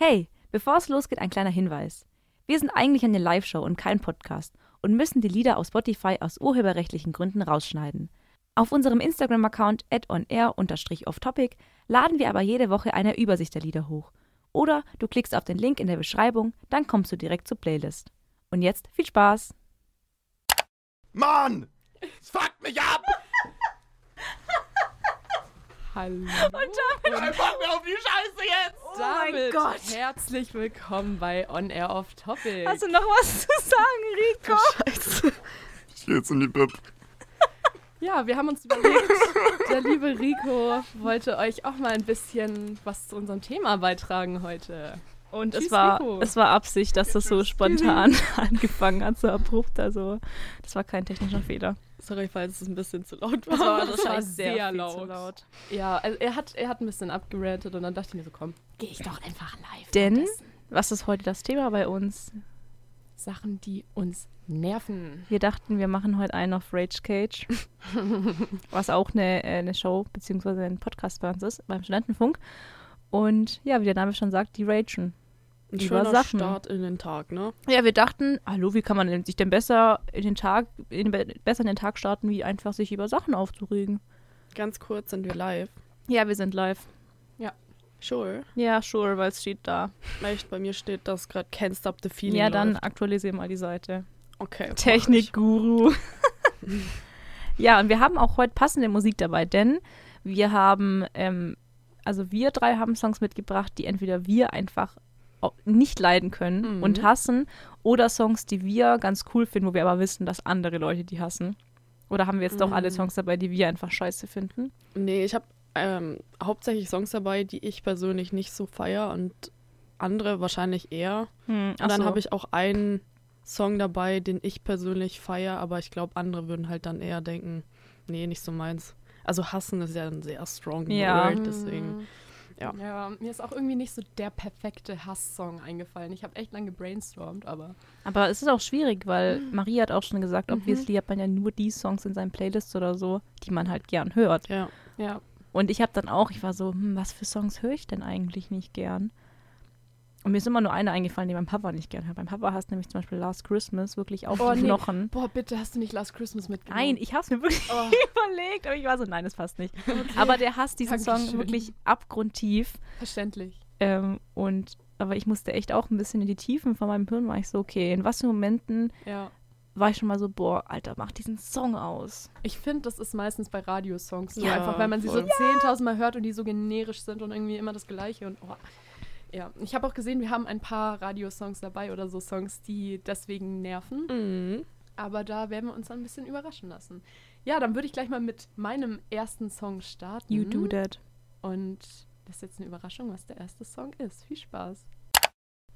Hey, bevor es losgeht, ein kleiner Hinweis. Wir sind eigentlich eine Live-Show und kein Podcast und müssen die Lieder auf Spotify aus urheberrechtlichen Gründen rausschneiden. Auf unserem Instagram-Account onair-offtopic laden wir aber jede Woche eine Übersicht der Lieder hoch. Oder du klickst auf den Link in der Beschreibung, dann kommst du direkt zur Playlist. Und jetzt viel Spaß! Mann! Es fuckt mich ab! Hallo. Und damit, Bock mehr auf die Scheiße jetzt! Oh mein Gott. herzlich willkommen bei On Air Off Topic. hast du noch was zu sagen, Rico? Scheiße. Ich geh jetzt in die Bib. Ja, wir haben uns überlegt, der liebe Rico wollte euch auch mal ein bisschen was zu unserem Thema beitragen heute. Und Tschüss, es war, Rico. es war Absicht, dass das so spontan angefangen hat, so abrupt. Also, das war kein technischer Fehler. Sorry, falls es ein bisschen zu laut war. Das war, Das war sehr, sehr laut. laut. Ja, also er hat, er hat ein bisschen abgerantet und dann dachte ich mir so, komm, gehe ich doch einfach live. Denn-. Was ist heute das Thema bei uns? Sachen, die uns nerven. Wir dachten, wir machen heute einen auf Rage Cage, was auch eine, äh, eine Show bzw. ein Podcast bei uns ist, beim Studentenfunk. Und ja, wie der Name schon sagt, die ragen. Ein Über schöner Sachen. Start in den Tag, ne? Ja, wir dachten, hallo, wie kann man sich denn besser in den Tag, in, besser in den Tag starten, wie einfach sich über Sachen aufzuregen? Ganz kurz sind wir live. Ja, wir sind live. Sure. Ja, sure, weil es steht da. Echt, bei mir steht das gerade Can't Stop the Feeling. Ja, dann läuft. aktualisier mal die Seite. Okay. Technikguru. ja, und wir haben auch heute passende Musik dabei, denn wir haben, ähm, also wir drei haben Songs mitgebracht, die entweder wir einfach nicht leiden können Mhm. und hassen oder Songs, die wir ganz cool finden, wo wir aber wissen, dass andere Leute die hassen. Oder haben wir jetzt doch alle Mhm. Songs dabei, die wir einfach scheiße finden? Nee, ich habe ähm, hauptsächlich Songs dabei, die ich persönlich nicht so feier und andere wahrscheinlich eher. Hm, Und dann habe ich auch einen Song dabei, den ich persönlich feier, aber ich glaube, andere würden halt dann eher denken, nee, nicht so meins. Also hassen ist ja ein sehr strong Ja. word, deswegen. Ja. Ja, mir ist auch irgendwie nicht so der perfekte Hass-Song eingefallen. Ich habe echt lange gebrainstormt, aber Aber es ist auch schwierig, weil Mhm. Marie hat auch schon gesagt, obviously hat man ja nur die Songs in seinen Playlists oder so, die man halt gern hört. Ja. ja. Und ich habe dann auch, ich war so, hm, was für Songs höre ich denn eigentlich nicht gern? Und mir ist immer nur eine eingefallen, die mein Papa nicht gern hört. Mein Papa hasst nämlich zum Beispiel Last Christmas wirklich auf Oh, die nee. Knochen. Boah, bitte hast du nicht Last Christmas mitgenommen? Nein, ich habe es mir wirklich Oh, überlegt, aber ich war so, nein, das passt nicht. Aber der hasst diesen Song Dankeschön. wirklich abgrundtief. verständlich. Ähm, und aber ich musste echt auch ein bisschen in die Tiefen von meinem Hirn, war ich so, okay, in was für Momenten Ja. war ich schon mal so, boah, Alter, mach diesen Song aus. Ich finde, das ist meistens bei Radiosongs so Ja, einfach, weil man sie so voll. 10.000 Mal hört und die so generisch sind und irgendwie immer das Gleiche. Und oh. Ja, ich habe auch gesehen, wir haben ein paar Radiosongs dabei oder so Songs, die deswegen nerven. Mhm. Aber da werden wir uns dann ein bisschen überraschen lassen. Ja, dann würde ich gleich mal mit meinem ersten Song starten. You do that. Und das ist jetzt eine Überraschung, was der erste Song ist. Viel Spaß.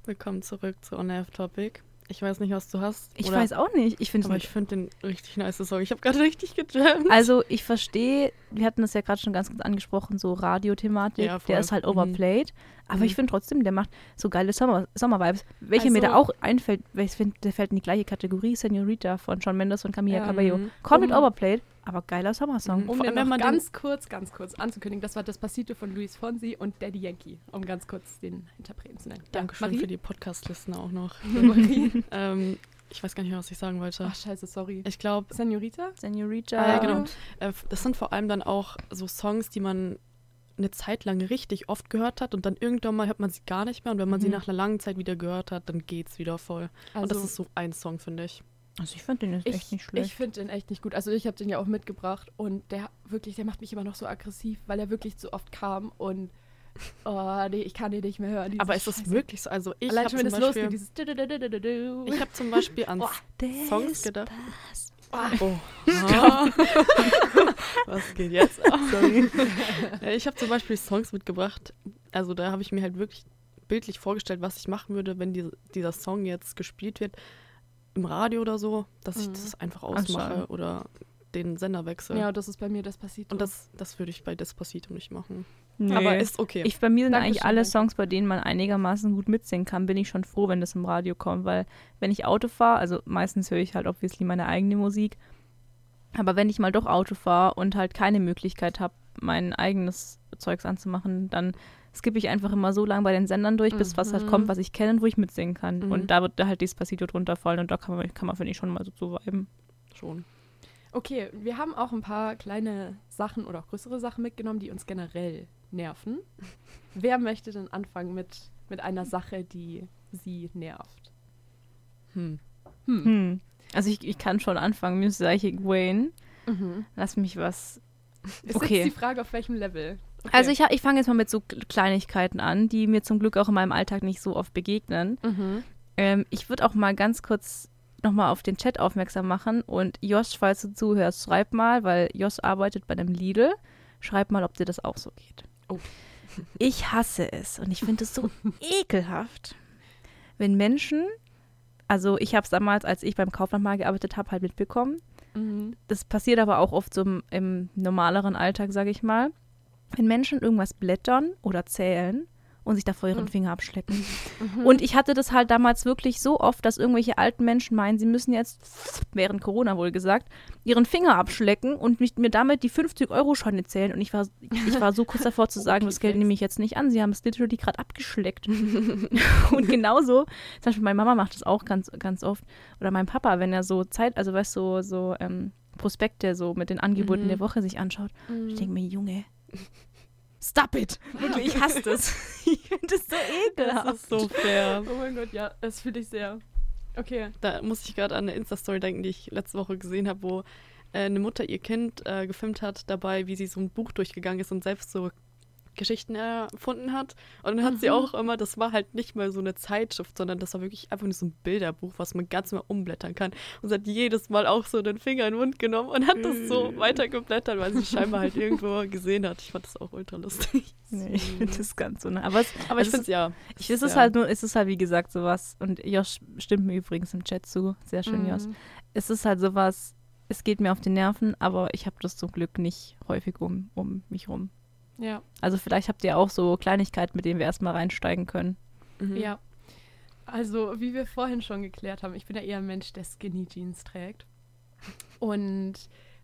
Willkommen zurück zu On Topic. Ich weiß nicht, was du hast. Ich oder- weiß auch nicht. Ich finde Aber ich finde den richtig nice Song. Ich habe gerade richtig gejammt. Also ich verstehe, wir hatten das ja gerade schon ganz kurz angesprochen, so Radiothematik, Ja, der ist halt Mhm. overplayed. Aber Mhm. ich finde trotzdem, der macht so geile Sommer- Sommer-Vibes. Welche mir da Also- auch einfällt, weil ich finde, der fällt in die gleiche Kategorie, Senorita von Shawn Mendes und Camila Ja, Cabello. mhm. Komplett Um- overplayed, aber geiler Sommersong. Mhm. Um Vor den noch ganz kurz, ganz kurz anzukündigen, das war das Passito von Luis Fonsi und Daddy Yankee, um ganz kurz den Interpreten zu nennen. Dankeschön Marie? für die Podcast-Listen auch noch. Marie. ähm, ich weiß gar nicht mehr, was ich sagen wollte. Ach, scheiße, sorry. Ich glaube, Senorita? Senorita. Ah, ja, genau. äh, das sind vor allem dann auch so Songs, die man eine Zeit lang richtig oft gehört hat und dann irgendwann mal hört man sie gar nicht mehr und wenn man sie Mhm. nach einer langen Zeit wieder gehört hat, dann geht's wieder voll. und das ist so ein Song, finde ich. Also ich finde den ist ich, echt nicht schlecht. Ich finde den echt nicht gut. Also ich habe den ja auch mitgebracht und der wirklich, der macht mich immer noch so aggressiv, weil er wirklich zu oft kam und oh nee, ich kann den nicht mehr hören. Aber ist das wirklich so? Also ich habe zum, Beispiel- dieses ich hab zum Beispiel an Der Songs gedacht. Spaß. Oh. Was geht jetzt ab? Sorry. Ja, ich habe zum Beispiel Songs mitgebracht. Also da habe ich mir halt wirklich bildlich vorgestellt, was ich machen würde, wenn die, dieser Song jetzt gespielt wird im Radio oder so, dass ich Mhm. das einfach ausmache oder den Sender wechsle. Ja, das ist bei mir das Passito. Und das, das würde ich bei Despacito nicht machen. Nee. Aber ist okay. Ich, bei mir sind eigentlich Dankeschön, alle danke. Songs, bei denen man einigermaßen gut mitsingen kann, bin ich schon froh, wenn das im Radio kommt, weil wenn ich Auto fahre, also meistens höre ich halt obviously meine eigene Musik, aber wenn ich mal doch Auto fahre und halt keine Möglichkeit habe, mein eigenes Zeugs anzumachen, dann skippe ich einfach immer so lange bei den Sendern durch, bis was halt Mhm. kommt, was ich kenne und wo ich mitsingen kann. Mhm. Und da wird da halt Despacito drunter fallen und da kann man, kann man finde ich, schon mal so zu viben. Schon. Okay, wir haben auch ein paar kleine Sachen oder auch größere Sachen mitgenommen, die uns generell nerven. Wer möchte denn anfangen mit, mit einer Sache, die sie nervt? Hm. Hm. Hm. Also ich, ich kann schon anfangen, mir ich Wayne. Mhm. Lass mich was. Ist Okay. jetzt die Frage, auf welchem Level? Okay. Also ich, ich fange jetzt mal mit so Kleinigkeiten an, die mir zum Glück auch in meinem Alltag nicht so oft begegnen. Mhm. Ähm, ich würde auch mal ganz kurz nochmal auf den Chat aufmerksam machen. Und Josh, falls du zuhörst, schreib mal, weil Josh arbeitet bei einem Lidl. Schreib mal, ob dir das auch so geht. Oh. Ich hasse es und ich finde es so ekelhaft, wenn Menschen, also ich habe es damals, als ich beim Kaufland mal gearbeitet habe, halt mitbekommen. Mhm. Das passiert aber auch oft so im, im normaleren Alltag, sage ich mal. Wenn Menschen irgendwas blättern oder zählen und sich davor ihren Mhm. Finger abschlecken. Mhm. Und ich hatte das halt damals wirklich so oft, dass irgendwelche alten Menschen meinen, sie müssen jetzt, während Corona wohl gesagt, ihren Finger abschlecken und mich, mir damit die 50-Euro-Scheine zählen. Und ich war, ich war so kurz davor zu sagen, Okay, das Geld nehme ich jetzt nicht an. Sie haben es literally gerade abgeschleckt. und genauso, zum Beispiel meine Mama macht das auch ganz, ganz oft. Oder mein Papa, wenn er so Zeit, also weißt du, so, so ähm, Prospekte so mit den Angeboten Mhm. der Woche sich anschaut. Mhm. Ich denke mir, Junge, stop it. Wirklich, ich hasse das. ich finde das so ekelhaft. Das ist so fair. Oh mein Gott, ja, das fühle ich sehr. Okay. Da muss ich gerade an eine Insta-Story denken, die ich letzte Woche gesehen habe, wo äh, eine Mutter ihr Kind äh, gefilmt hat dabei, wie sie so ein Buch durchgegangen ist und selbst so Geschichten erfunden hat. Und dann hat sie Mhm. auch immer, das war halt nicht mal so eine Zeitschrift, sondern das war wirklich einfach nur so ein Bilderbuch, was man ganz mal umblättern kann. Und sie hat jedes Mal auch so den Finger in den Mund genommen und hat das so weitergeblättert, weil sie scheinbar halt irgendwo gesehen hat. Ich fand das auch ultra lustig. Nee, ich finde das ganz so. Ne? Aber, es, Aber ich es finde es ja. ich, es ist ja. halt nur, es ist halt wie gesagt sowas. Und Josh stimmt mir übrigens im Chat zu. Sehr schön, Josh. Mhm. Es ist halt sowas, es geht mir auf die Nerven, aber ich habe das zum Glück nicht häufig um, um mich rum. Ja, Also vielleicht habt ihr auch so Kleinigkeiten, mit denen wir erstmal reinsteigen können. Mhm. ja. Also, wie wir vorhin schon geklärt haben, ich bin ja eher ein Mensch, der Skinny Jeans trägt. Und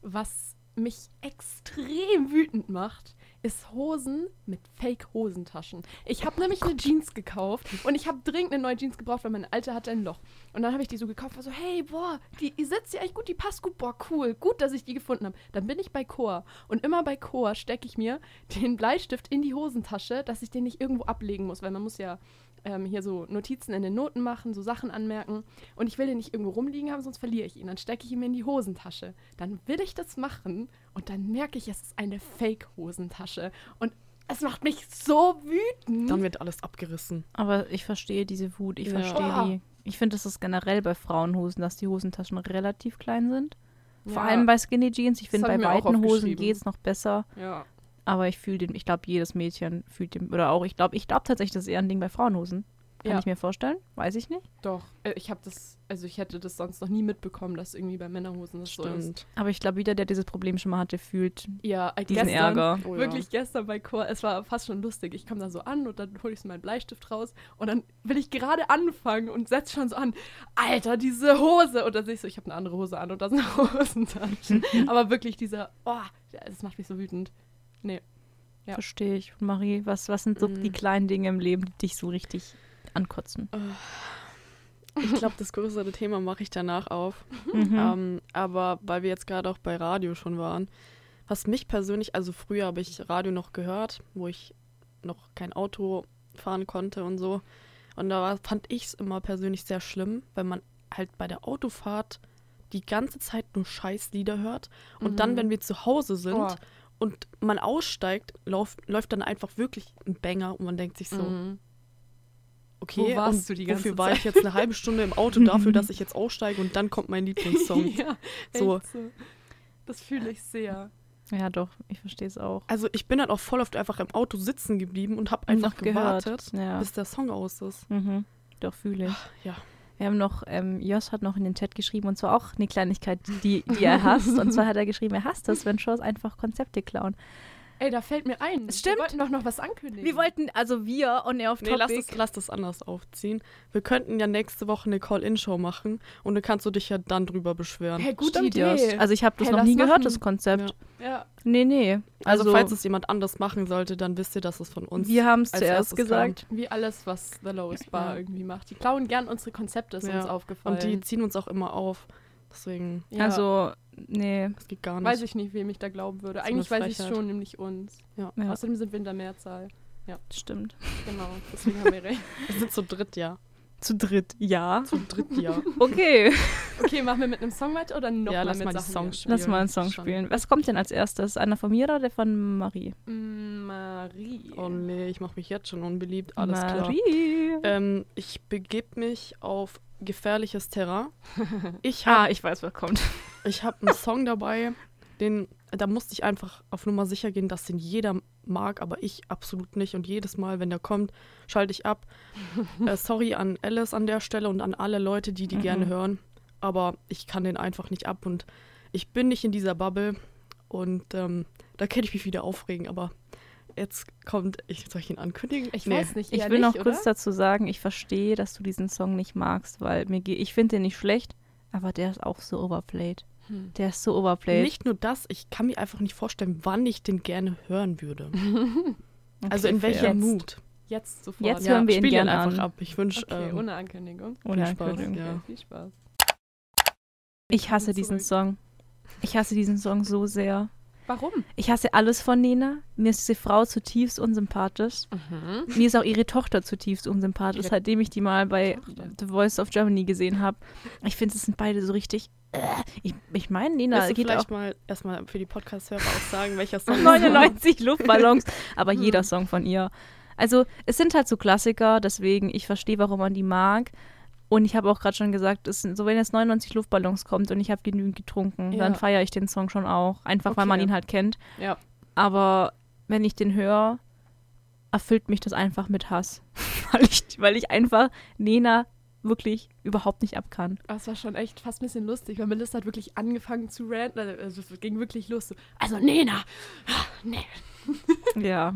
was mich extrem wütend macht, ist Hosen mit Fake-Hosentaschen. Ich habe nämlich eine Jeans gekauft und ich habe dringend eine neue Jeans gebraucht, weil meine alte hatte ein Loch. Und dann habe ich die so gekauft, war so, hey, boah, die, die sitzt ja echt gut, die passt gut, boah, cool, gut, dass ich die gefunden habe. Dann bin ich bei Chor und immer bei Chor stecke ich mir den Bleistift in die Hosentasche, dass ich den nicht irgendwo ablegen muss, weil man muss ja ähm, hier so Notizen in den Noten machen, so Sachen anmerken. Und ich will den nicht irgendwo rumliegen haben, sonst verliere ich ihn. Dann stecke ich ihn mir in die Hosentasche. Dann will ich das machen und dann merke ich, es ist eine Fake-Hosentasche. Und es macht mich so wütend. Dann wird alles abgerissen. Aber ich verstehe diese Wut, ich Ja. verstehe Oh. die. Ich finde, das ist generell bei Frauenhosen, dass die Hosentaschen relativ klein sind. Vor Ja. allem bei Skinny Jeans. Ich finde, bei weiten Hosen geht es noch besser. Ja. Aber ich fühle den, ich glaube, jedes Mädchen fühlt den, oder auch, ich glaube, ich glaube tatsächlich, das ist eher ein Ding bei Frauenhosen. Kann Ja. ich mir vorstellen, weiß ich nicht. Doch, äh, ich habe das, also ich hätte das sonst noch nie mitbekommen, dass irgendwie bei Männerhosen das so ist. Stimmt. Aber ich glaube, jeder, der dieses Problem schon mal hatte, fühlt Ja, äh, diesen gestern, Ärger. Oh ja. Wirklich gestern bei Chor, es war fast schon lustig. Ich komme da so an und dann hole ich so meinen Bleistift raus und dann will ich gerade anfangen und setze schon so an, Alter, diese Hose. Und dann sehe ich so, ich habe eine andere Hose an und da sind Hosentaschen. Aber wirklich dieser, oh, das macht mich so wütend. Nee. Ja. Verstehe ich. Und Marie, was, was sind so Mhm. die kleinen Dinge im Leben, die dich so richtig ankotzen? Ich glaube, das größere Thema mache ich danach auf. Mhm. Ähm, aber weil wir jetzt gerade auch bei Radio schon waren, was mich persönlich, also früher habe ich Radio noch gehört, wo ich noch kein Auto fahren konnte und so. Und da war, fand ich es immer persönlich sehr schlimm, wenn man halt bei der Autofahrt die ganze Zeit nur Scheißlieder hört. Und dann, Mhm. wenn wir zu Hause sind Oh. Und man aussteigt, lauf, läuft dann einfach wirklich ein Banger und man denkt sich so, Mhm. okay, Wo warst du die ganze wofür war Zeit? ich jetzt eine halbe Stunde im Auto dafür, dass ich jetzt aussteige und dann kommt mein Lieblingssong. ja, So. echt so. Das fühle ich sehr. Ja, doch, ich verstehe es auch. Also ich bin dann auch voll oft einfach im Auto sitzen geblieben und habe einfach noch gehört. gewartet, Ja. bis der Song aus ist. Mhm. Doch, fühle ich. Ja. Wir haben noch, ähm, Jos hat noch in den Chat geschrieben, und zwar auch eine Kleinigkeit, die, die er hasst. und zwar hat er geschrieben, er hasst es, wenn Shows einfach Konzepte klauen. Ey, da fällt mir ein. Es stimmt. Wir wollten doch noch was ankündigen. Wir wollten, also wir on Air auf Nee, lass Topic. das, lass das anders aufziehen. Wir könnten ja nächste Woche eine Call-In-Show machen und dann kannst du dich ja dann drüber beschweren. Hey, gute Stimmt, Idee. ja. Also ich habe das Hey, noch nie gehört, machen. das Konzept. ja. Nee, nee. Also, Also, falls es jemand anders machen sollte, dann wisst ihr, dass es von uns wir haben es als zuerst erstes gesagt. Wie alles, was The Lowest Bar Ja. irgendwie macht. Die klauen gern unsere Konzepte, ist Ja. uns aufgefallen. Und die ziehen uns auch immer auf. Deswegen, ja. Also, nee. das geht gar nicht. weiß ich nicht, wem ich da glauben würde. Eigentlich weiß ich Frechheit. schon, nämlich uns. Ja. Ja, Außerdem sind wir in der Mehrzahl. stimmt. Genau, deswegen haben wir recht. Wir sind zu dritt, ja. Zu dritt, ja. Zu dritt, ja. Okay, Okay, machen wir mit einem Song weiter oder noch Ja, mal lass mit mal die Sachen Songs hier? spielen. lass mal einen Song Schon. spielen. Was kommt denn als erstes? Einer von mir oder der von Marie? Mm, Marie. Oh nee, ich mache mich jetzt schon unbeliebt. Alles klar. Marie. Ähm, ich begebe mich auf gefährliches Terrain. Ich ah, habe ich weiß, was kommt. ich hab einen Song dabei, den, da musste ich einfach auf Nummer sicher gehen, dass den jeder mag, aber ich absolut nicht. Und jedes Mal, wenn der kommt, schalte ich ab. äh, sorry an Alice an der Stelle und an alle Leute, die die Mhm. gerne hören. Aber ich kann den einfach nicht ab und ich bin nicht in dieser Bubble. Und ähm, da kann ich mich wieder aufregen, aber jetzt kommt, ich soll ich ihn ankündigen? Ich Nee. weiß nicht, Ich will noch nicht, kurz oder? dazu sagen, ich verstehe, dass du diesen Song nicht magst, weil mir ge- ich finde den nicht schlecht, aber der ist auch so overplayed. Hm. Der ist so overplayed. Nicht nur das, ich kann mir einfach nicht vorstellen, wann ich den gerne hören würde. Okay, Also in welcher. Mut. Jetzt sofort. Jetzt hören wir ihn spiel gern einfach an. ab. Ich wünsche Okay, ähm, ohne Ankündigung. Ohne viel Spaß. Ankündigung. Ja. Okay, viel Spaß. Ich hasse diesen zurück. Song. Ich hasse diesen Song so sehr. Warum? Ich hasse alles von Nena. Mir ist diese Frau zutiefst unsympathisch. Mir ist auch ihre Tochter zutiefst unsympathisch, Ihre seitdem ich die mal bei Tochter? The Voice of Germany gesehen habe. Ich finde, es sind beide so richtig. Äh, ich, ich meine, Nena Willst du geht vielleicht auch mal erstmal für die Podcast-Hörer auch sagen, welcher Song 99 Luftballons, aber jeder Song von ihr. Also, es sind halt so Klassiker, deswegen ich verstehe, warum man die mag. Und ich habe auch gerade schon gesagt, es so wenn jetzt 99 Luftballons kommt und ich habe genügend getrunken, Ja. dann feiere ich den Song schon auch. Einfach weil man Okay. ihn halt kennt. Ja. Aber wenn ich den höre, erfüllt mich das einfach mit Hass. weil, ich, weil ich einfach Nena wirklich überhaupt nicht ab kann. Das war schon echt fast ein bisschen lustig, weil Melissa hat wirklich angefangen zu ranten. Also es ging wirklich los. So, Also Nena! Ah, Nee. Ja.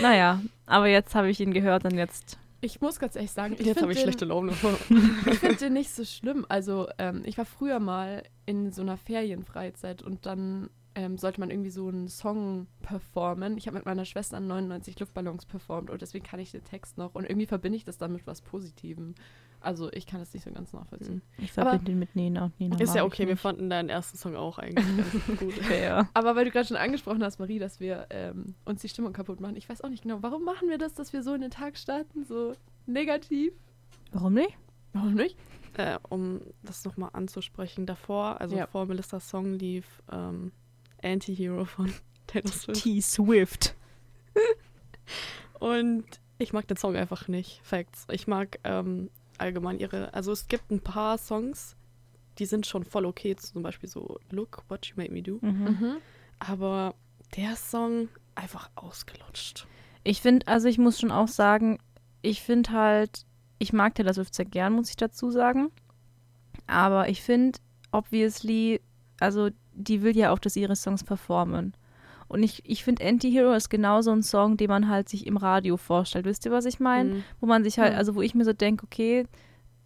Naja, aber jetzt habe ich ihn gehört und jetzt. Ich muss ganz ehrlich sagen, ich Jetzt habe finde ich den, schlechte Laune. ich find den nicht so schlimm. Also ähm, ich war früher mal in so einer Ferienfreizeit und dann ähm, sollte man irgendwie so einen Song performen. Ich habe mit meiner Schwester an 99 Luftballons performt und deswegen kann ich den Text noch und irgendwie verbinde ich das dann mit was Positivem. Also ich kann das nicht so ganz nachvollziehen. Ich Aber- verbinde ihn mit Nena und Nena. Ist ja ich okay, wir fanden deinen ersten Song auch eigentlich ganz gut. Fair. Aber weil du gerade schon angesprochen hast, Marie, dass wir ähm, uns die Stimmung kaputt machen. Ich weiß auch nicht genau, warum machen wir das, dass wir so in den Tag starten, so negativ? Warum nicht? Warum nicht? äh, um das nochmal anzusprechen, davor, also Ja. vor Melissas Song lief ähm, Anti-Hero von Taylor Swift. T-Swift. Und ich mag den Song einfach nicht. Facts. Ich mag ähm, allgemein ihre. Also es gibt ein paar Songs, die sind schon voll okay. Zum Beispiel so Look, What You Made Me Do. Mhm. Aber der Song einfach ausgelutscht. Ich finde, also ich muss schon auch sagen, ich finde halt, ich mag Taylor Swift sehr gern, muss ich dazu sagen. Aber ich finde, obviously, also die will ja auch, dass ihre Songs performen. Und ich, ich finde, Anti-Hero ist genauso ein Song, den man halt sich im Radio vorstellt. Wisst ihr, was ich meine? Mhm. Wo man sich halt, also wo ich mir so denke, okay,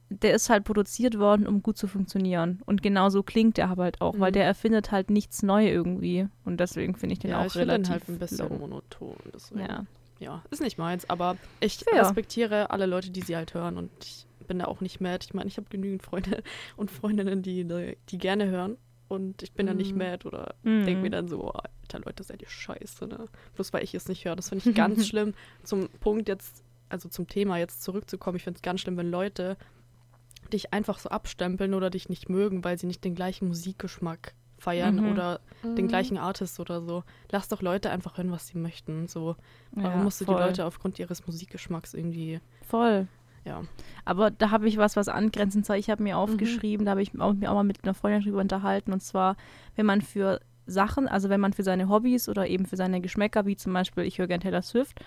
der ist halt produziert worden, um gut zu funktionieren. Und genauso klingt er aber halt auch, weil Mhm. der erfindet halt nichts neu irgendwie. Und deswegen finde ich den Ja, auch ich finde relativ den halt ein bisschen low. monoton. Deswegen. Ja. ja, ist nicht meins, aber ich Fair. respektiere alle Leute, die sie halt hören und ich bin da auch nicht mad. Ich meine, ich habe genügend Freunde und Freundinnen, die, die gerne hören und ich bin da nicht Mhm. mad oder Mhm. denke mir dann so, alter Leute, seid ihr scheiße, ne? Bloß weil ich es nicht höre. Das finde ich ganz schlimm. Zum Punkt jetzt, also zum Thema jetzt zurückzukommen, ich finde es ganz schlimm, wenn Leute dich einfach so abstempeln oder dich nicht mögen, weil sie nicht den gleichen Musikgeschmack feiern Mhm. oder Mhm. den gleichen Artist oder so. Lass doch Leute einfach hören, was sie möchten. So, warum Ja, musst du voll. die Leute aufgrund ihres Musikgeschmacks irgendwie, Voll. Ja. Aber da habe ich was, was angrenzend war. Ich habe mir aufgeschrieben, da habe ich auch, mir auch mal mit einer Freundin drüber unterhalten. Und zwar, wenn man für Sachen, also wenn man für seine Hobbys oder eben für seine Geschmäcker, wie zum Beispiel, ich höre gern Taylor Swift,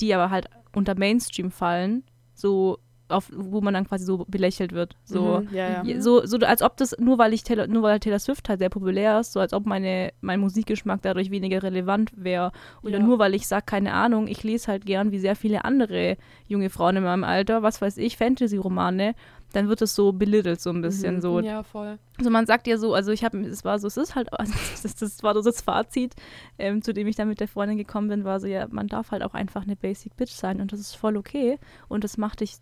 die aber halt unter Mainstream fallen, so auf, wo man dann quasi so belächelt wird. So, Mhm, ja, ja. So, so als ob das, nur weil ich Taylor, nur weil Taylor Swift halt sehr populär ist, so als ob meine, mein Musikgeschmack dadurch weniger relevant wäre. Oder Ja. nur weil ich sage, keine Ahnung, ich lese halt gern wie sehr viele andere junge Frauen in meinem Alter, was weiß ich, Fantasy-Romane, dann wird es so belittelt so ein bisschen. Mhm. So. Ja, voll. Also man sagt ja so, also ich habe, es war so, es ist halt, also das, das war so das Fazit, ähm, zu dem ich dann mit der Freundin gekommen bin, war so, ja, man darf halt auch einfach eine Basic Bitch sein und das ist voll okay und das macht dich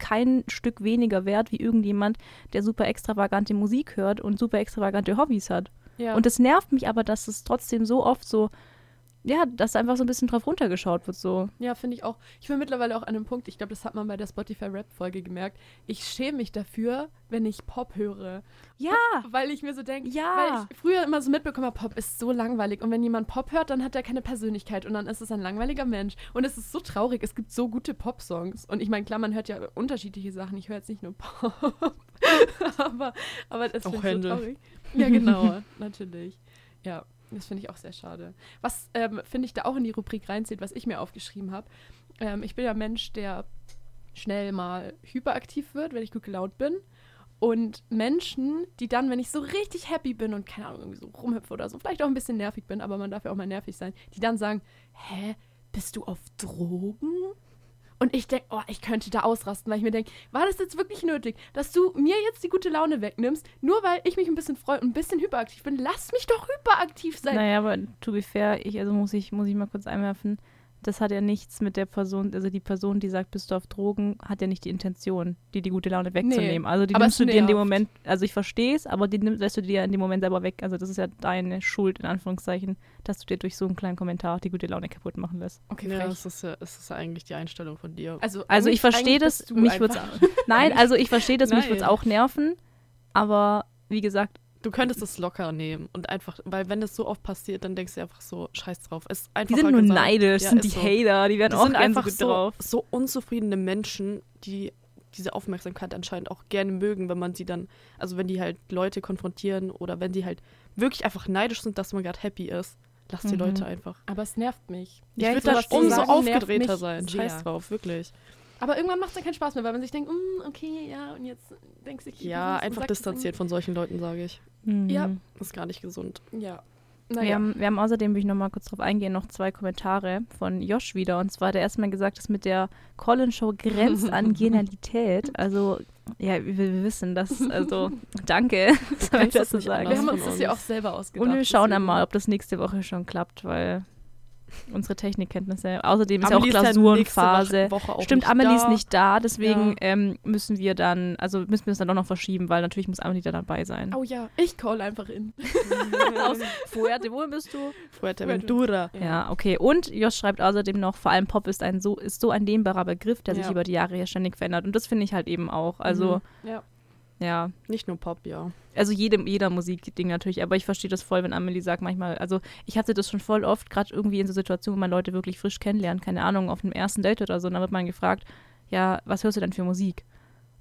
kein Stück weniger wert wie irgendjemand, der super extravagante Musik hört und super extravagante Hobbys hat. Ja. Und es nervt mich aber, dass es trotzdem so oft so, ja, dass einfach so ein bisschen drauf runtergeschaut wird, so. Ja, finde ich auch. Ich bin mittlerweile auch an einem Punkt, ich glaube, das hat man bei der Spotify-Rap-Folge gemerkt. Ich schäme mich dafür, wenn ich Pop höre. Ja, Weil ich mir so denke, Ja. weil ich früher immer so mitbekommen habe, Pop ist so langweilig. Und wenn jemand Pop hört, dann hat er keine Persönlichkeit und dann ist es ein langweiliger Mensch. Und es ist so traurig. Es gibt so gute Pop-Songs. Und ich meine, klar, man hört ja unterschiedliche Sachen. Ich höre jetzt nicht nur Pop. aber, aber das ich so traurig. Ja, genau, natürlich. Ja, das finde ich auch sehr schade. Was, ähm, finde ich, da auch in die Rubrik reinzählt, was ich mir aufgeschrieben habe. Ähm, ich bin ja Mensch, der schnell mal hyperaktiv wird, wenn ich gut gelaunt bin. Und Menschen, die dann, wenn ich so richtig happy bin und keine Ahnung, irgendwie so rumhüpfe oder so, vielleicht auch ein bisschen nervig bin, aber man darf ja auch mal nervig sein, die dann sagen, hä, bist du auf Drogen? Und ich denke, oh, ich könnte da ausrasten, weil ich mir denke, war das jetzt wirklich nötig, dass du mir jetzt die gute Laune wegnimmst, nur weil ich mich ein bisschen freue und ein bisschen hyperaktiv bin? Lass mich doch hyperaktiv sein. Naja, aber to be fair, ich, also muss ich, muss ich mal kurz einwerfen, das hat ja nichts mit der Person, also die Person, die sagt, bist du auf Drogen, hat ja nicht die Intention, dir die gute Laune wegzunehmen. also die nimmst du dir in dem. Moment, also ich verstehe es, aber die nimm, lässt du dir in dem Moment selber weg. Also das ist ja deine Schuld, in Anführungszeichen, dass du dir durch so einen kleinen Kommentar die gute Laune kaputt machen lässt. Okay, Ja, es ist ja, es ist ja eigentlich die Einstellung von dir. Also, Also ich verstehe das, mich wird's, einfach- nein, also ich verstehe das, mich würde es auch nerven, aber wie gesagt, Du könntest es locker nehmen und einfach, weil wenn es so oft passiert, dann denkst du einfach so, scheiß drauf. Es ist die sind nur gesagt. neidisch, Ja, sind die so. Hater, die werden Die auch sind einfach gut so, drauf. so unzufriedene Menschen, die diese Aufmerksamkeit anscheinend auch gerne mögen, wenn man sie dann, also wenn die halt Leute konfrontieren oder wenn sie halt wirklich einfach neidisch sind, dass man gerade happy ist. Lass die Mhm. Leute einfach. Aber es nervt mich. Ich Ja, würde sowas da umso aufgedrehter sein. sehr. Scheiß drauf, wirklich. Aber irgendwann macht es dann keinen Spaß mehr, weil man sich denkt, "Mm, okay, ja, und jetzt denkst du, ich Ja, einfach distanziert von solchen Leuten, sage ich. Mhm. Ja. Das ist gar nicht gesund. Ja. Wir, Naja. haben, wir haben außerdem, will ich nochmal kurz drauf eingehen, noch zwei Kommentare von Josh wieder. Und zwar hat er erstmal gesagt, dass mit der Colin-Show grenzt an Genialität. Also, ja, wir, wir wissen das. Also, danke, soll ich das dazu nicht sagen. Wir haben uns das ja auch selber ausgedacht. Und wir schauen dann deswegen- mal, ob das nächste Woche schon klappt, weil unsere Technikkenntnisse. Außerdem ist ja auch Amelie ist ja Klausurenphase. nächste Woche auch Stimmt, nicht Amelie da. ist nicht da, deswegen Ja. ähm, müssen wir dann, also müssen wir es dann doch noch verschieben, weil natürlich muss Amelie da dabei sein. Oh ja, ich call einfach in. Aus Fuerte, wo bist du? Fuerteventura. Ja, okay. Und Josh schreibt außerdem noch, vor allem Pop ist ein so, ist so ein dehnbarer Begriff, der sich Ja. über die Jahre ja ständig verändert. Und das finde ich halt eben auch. Also, Ja. Ja. Nicht nur Pop, ja. Also jedem, jeder Musikding natürlich, aber ich verstehe das voll, wenn Amelie sagt manchmal, also ich hatte das schon voll oft, gerade irgendwie in so Situationen, wo man Leute wirklich frisch kennenlernt, keine Ahnung, auf einem ersten Date oder so, und dann wird man gefragt, ja, was hörst du denn für Musik?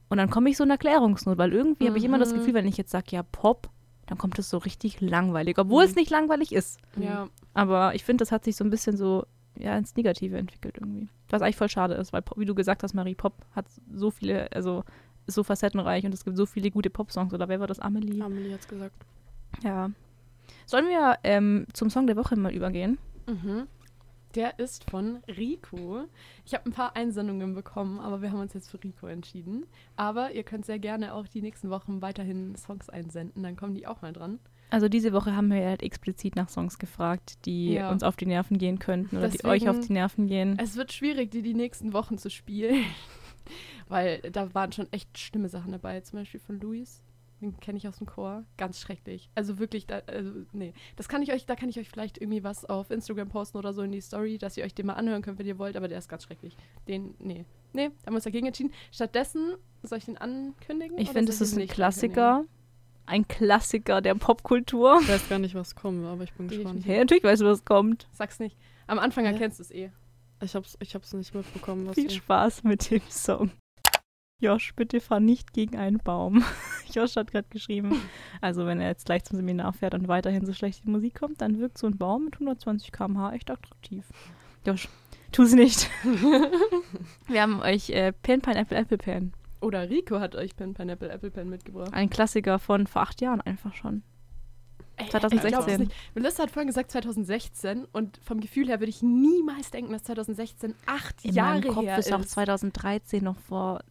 Und dann komme ich so in Erklärungsnot, weil irgendwie habe ich immer das Mhm. Gefühl, wenn ich jetzt sage, ja, Pop, dann kommt es so richtig langweilig, obwohl es Mhm. nicht langweilig ist. Ja. Aber ich finde, das hat sich so ein bisschen so ja, ins Negative entwickelt irgendwie. Was eigentlich voll schade ist, weil, Pop- wie du gesagt hast, Marie Pop hat so viele, also so facettenreich und es gibt so viele gute Pop-Songs. Oder wer war das? Amelie? Amelie hat's gesagt. Ja. Sollen wir ähm, zum Song der Woche mal übergehen? Mhm. Der ist von Rico. Ich habe ein paar Einsendungen bekommen, aber wir haben uns jetzt für Rico entschieden. Aber ihr könnt sehr gerne auch die nächsten Wochen weiterhin Songs einsenden, dann kommen die auch mal dran. Also diese Woche haben wir halt explizit nach Songs gefragt, die Ja. uns auf die Nerven gehen könnten oder die euch Deswegen- auf die Nerven gehen. Es wird schwierig, die die nächsten Wochen zu spielen, weil da waren schon echt schlimme Sachen dabei. Zum Beispiel von Luis, den kenne ich aus dem Chor. Ganz schrecklich. Also wirklich, da, also, nee. Das kann ich euch, da kann ich euch vielleicht irgendwie was auf Instagram posten oder so in die Story, dass ihr euch den mal anhören könnt, wenn ihr wollt, aber der ist ganz schrecklich. Den, nee. Nee, da haben wir uns dagegen entschieden. Stattdessen, soll ich den ankündigen? Ich finde, es ist ein Klassiker. Ein Klassiker der Popkultur. Ich weiß gar nicht, was kommt, aber ich bin gespannt. Definitiv. Hey, natürlich weißt du, was kommt. Sag's nicht. Am Anfang Hä? erkennst du es eh. Ich hab's, ich hab's nicht mitbekommen, was Viel Spaß mit dem Song. Josh, bitte fahr nicht gegen einen Baum. Josh hat gerade geschrieben, also wenn er jetzt gleich zum Seminar fährt und weiterhin so schlechte Musik kommt, dann wirkt so ein Baum mit 120 km/h echt attraktiv. Josh, Tu sie nicht. Wir haben euch äh, Pen Pineapple Apple Pen. Oder Rico hat euch Pen Pineapple Apple Pen mitgebracht. Ein Klassiker von vor acht Jahren einfach schon. Ey, 2016. ich. Melissa hat vorhin gesagt 2016 und vom Gefühl her würde ich niemals denken, dass 2016 acht In Jahre meinem Kopf her ist auch ist. 2013 noch vor,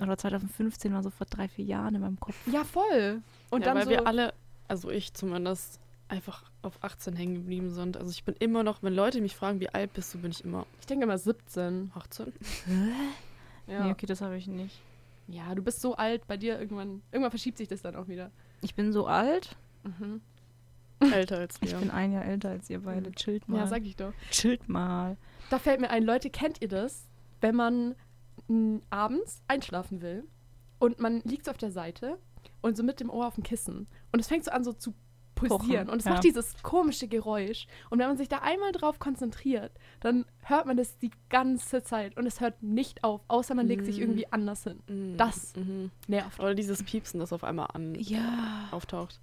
oder 2015 war so vor drei, vier Jahren in meinem Kopf. Ja, voll. Und ja, dann weil so, wir alle, also ich zumindest, einfach auf 18 hängen geblieben sind. Also ich bin immer noch, wenn Leute mich fragen, wie alt bist du, bin ich immer ich denke immer 17. 18. Ja. Nee, okay, das habe ich nicht. ja, du bist so alt, bei dir irgendwann, irgendwann verschiebt sich das dann auch wieder. Ich bin so alt. Mhm. Älter als Ich wir. bin ein Jahr älter als ihr beide. Chillt mal. Ja, sag ich doch. Chillt mal. Da fällt mir ein, Leute, kennt ihr das, wenn man abends einschlafen will und man liegt so auf der Seite und so mit dem Ohr auf dem Kissen und es fängt so an so zu pulsieren Pochen, und es ja. macht dieses komische Geräusch und wenn man sich da einmal drauf konzentriert, dann hört man das die ganze Zeit und es hört nicht auf, außer man legt sich Mm. irgendwie anders hin. Mhm. Das Mhm. nervt. Oder dieses Piepsen, das auf einmal an Ja. auftaucht.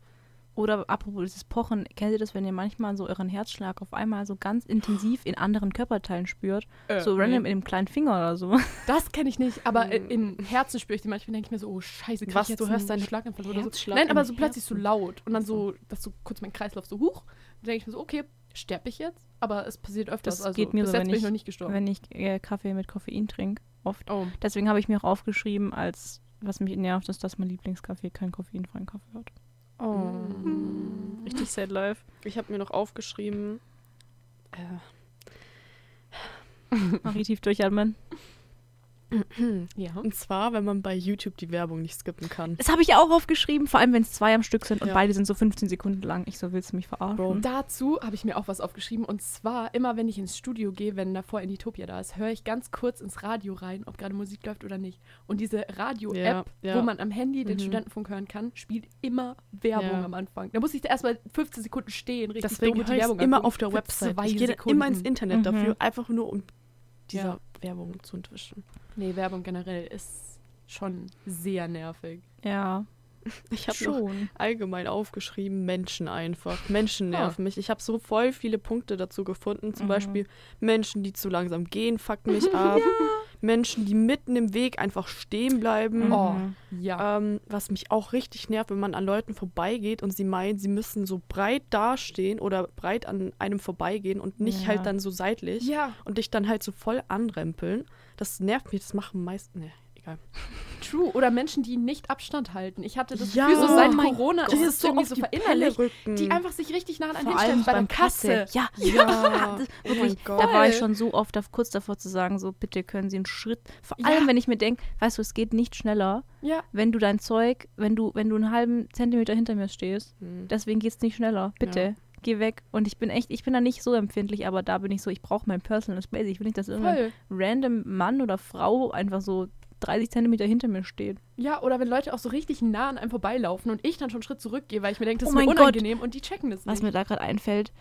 Oder apropos dieses Pochen, kennt ihr das, wenn ihr manchmal so euren Herzschlag auf einmal so ganz intensiv in anderen Körperteilen spürt? Äh, so random in dem kleinen Finger oder so. Das kenne ich nicht, aber in, Mm. in Herzen spüre ich die manchmal, denke ich mir so, oh scheiße, krieg Was, ich jetzt du hörst einen deinen Schlaganfall oder so. Nein, aber so plötzlich so laut und dann so, dass so kurz mein Kreislauf so hoch. Dann denke ich mir so, okay, sterbe ich jetzt? Aber es passiert öfters. Das also geht mir bis so, jetzt wenn bin ich ich- noch nicht gestorben. wenn ich äh, Kaffee mit Koffein trinke. Oft. oh, Deswegen habe ich mir auch aufgeschrieben, als was mich nervt, ist, dass mein Lieblingskaffee keinen koffeinfreien Kaffee hat. Oh. Mm. Richtig sad life. Ich habe mir noch aufgeschrieben, äh, Marie tief durchatmen. Ja. und zwar, wenn man bei YouTube die Werbung nicht skippen kann. Das habe ich auch aufgeschrieben, vor allem wenn es zwei am Stück sind und Ja. beide sind so 15 Sekunden lang. Ich so, willst du mich verarschen? Bro. Dazu habe ich mir auch was aufgeschrieben und zwar immer, wenn ich ins Studio gehe, wenn davor Inditopia da ist, höre ich ganz kurz ins Radio rein, ob gerade Musik läuft oder nicht. Und diese Radio-App, Ja, ja. wo man am Handy den Mhm. Studentenfunk hören kann, spielt immer Werbung Ja. am Anfang. Da muss ich da erstmal 15 Sekunden stehen, richtig Deswegen dumm und die höre ich Werbung immer angucken. auf der Website. Ich gehe immer ins Internet Mhm. dafür, einfach nur um diese Ja. Werbung zu entwischen. Nee, Werbung generell ist schon sehr nervig. Ja, Ich habe noch schon. allgemein aufgeschrieben, Menschen einfach. Menschen Ah. nerven mich. Ich habe so voll viele Punkte dazu gefunden. Zum Mhm. Beispiel Menschen, die zu langsam gehen, fucken mich ab. Menschen, die mitten im Weg einfach stehen bleiben. Mhm. Oh, ja. Ähm, was mich auch richtig nervt, wenn man an Leuten vorbeigeht und sie meinen, sie müssen so breit dastehen oder breit an einem vorbeigehen und nicht Ja. halt dann so seitlich ja, und dich dann halt so voll anrempeln. Das nervt mich, das machen meist. Ne, egal. true. Oder Menschen, die nicht Abstand halten. Ich hatte das Ja. Gefühl, so Oh seit mein Corona ist Dieses es irgendwie so auf die verinnerlicht, die einfach sich richtig nah an einen Vor hinstellen bei der Kasse. Ja, Ja. das, Oh wirklich, Gott. da war ich schon so oft auf, kurz davor zu sagen, so bitte können Sie einen Schritt. Vor Ja. allem, wenn ich mir denke, weißt du, es geht nicht schneller, Ja. wenn du dein Zeug, wenn du, wenn du einen halben Zentimeter hinter mir stehst. Hm. Deswegen geht es nicht schneller. Bitte. Ja. Geh weg. Und ich bin echt, ich bin da nicht so empfindlich, aber da bin ich so, ich brauche mein Personal Space. Ich will nicht, dass irgendein Voll. random Mann oder Frau einfach so 30 Zentimeter hinter mir steht. Ja, oder wenn Leute auch so richtig nah an einem vorbeilaufen und ich dann schon einen Schritt zurückgehe, weil ich mir denke, das Oh ist mir mein Gott. unangenehm und die checken das Was nicht. mir da gerade einfällt,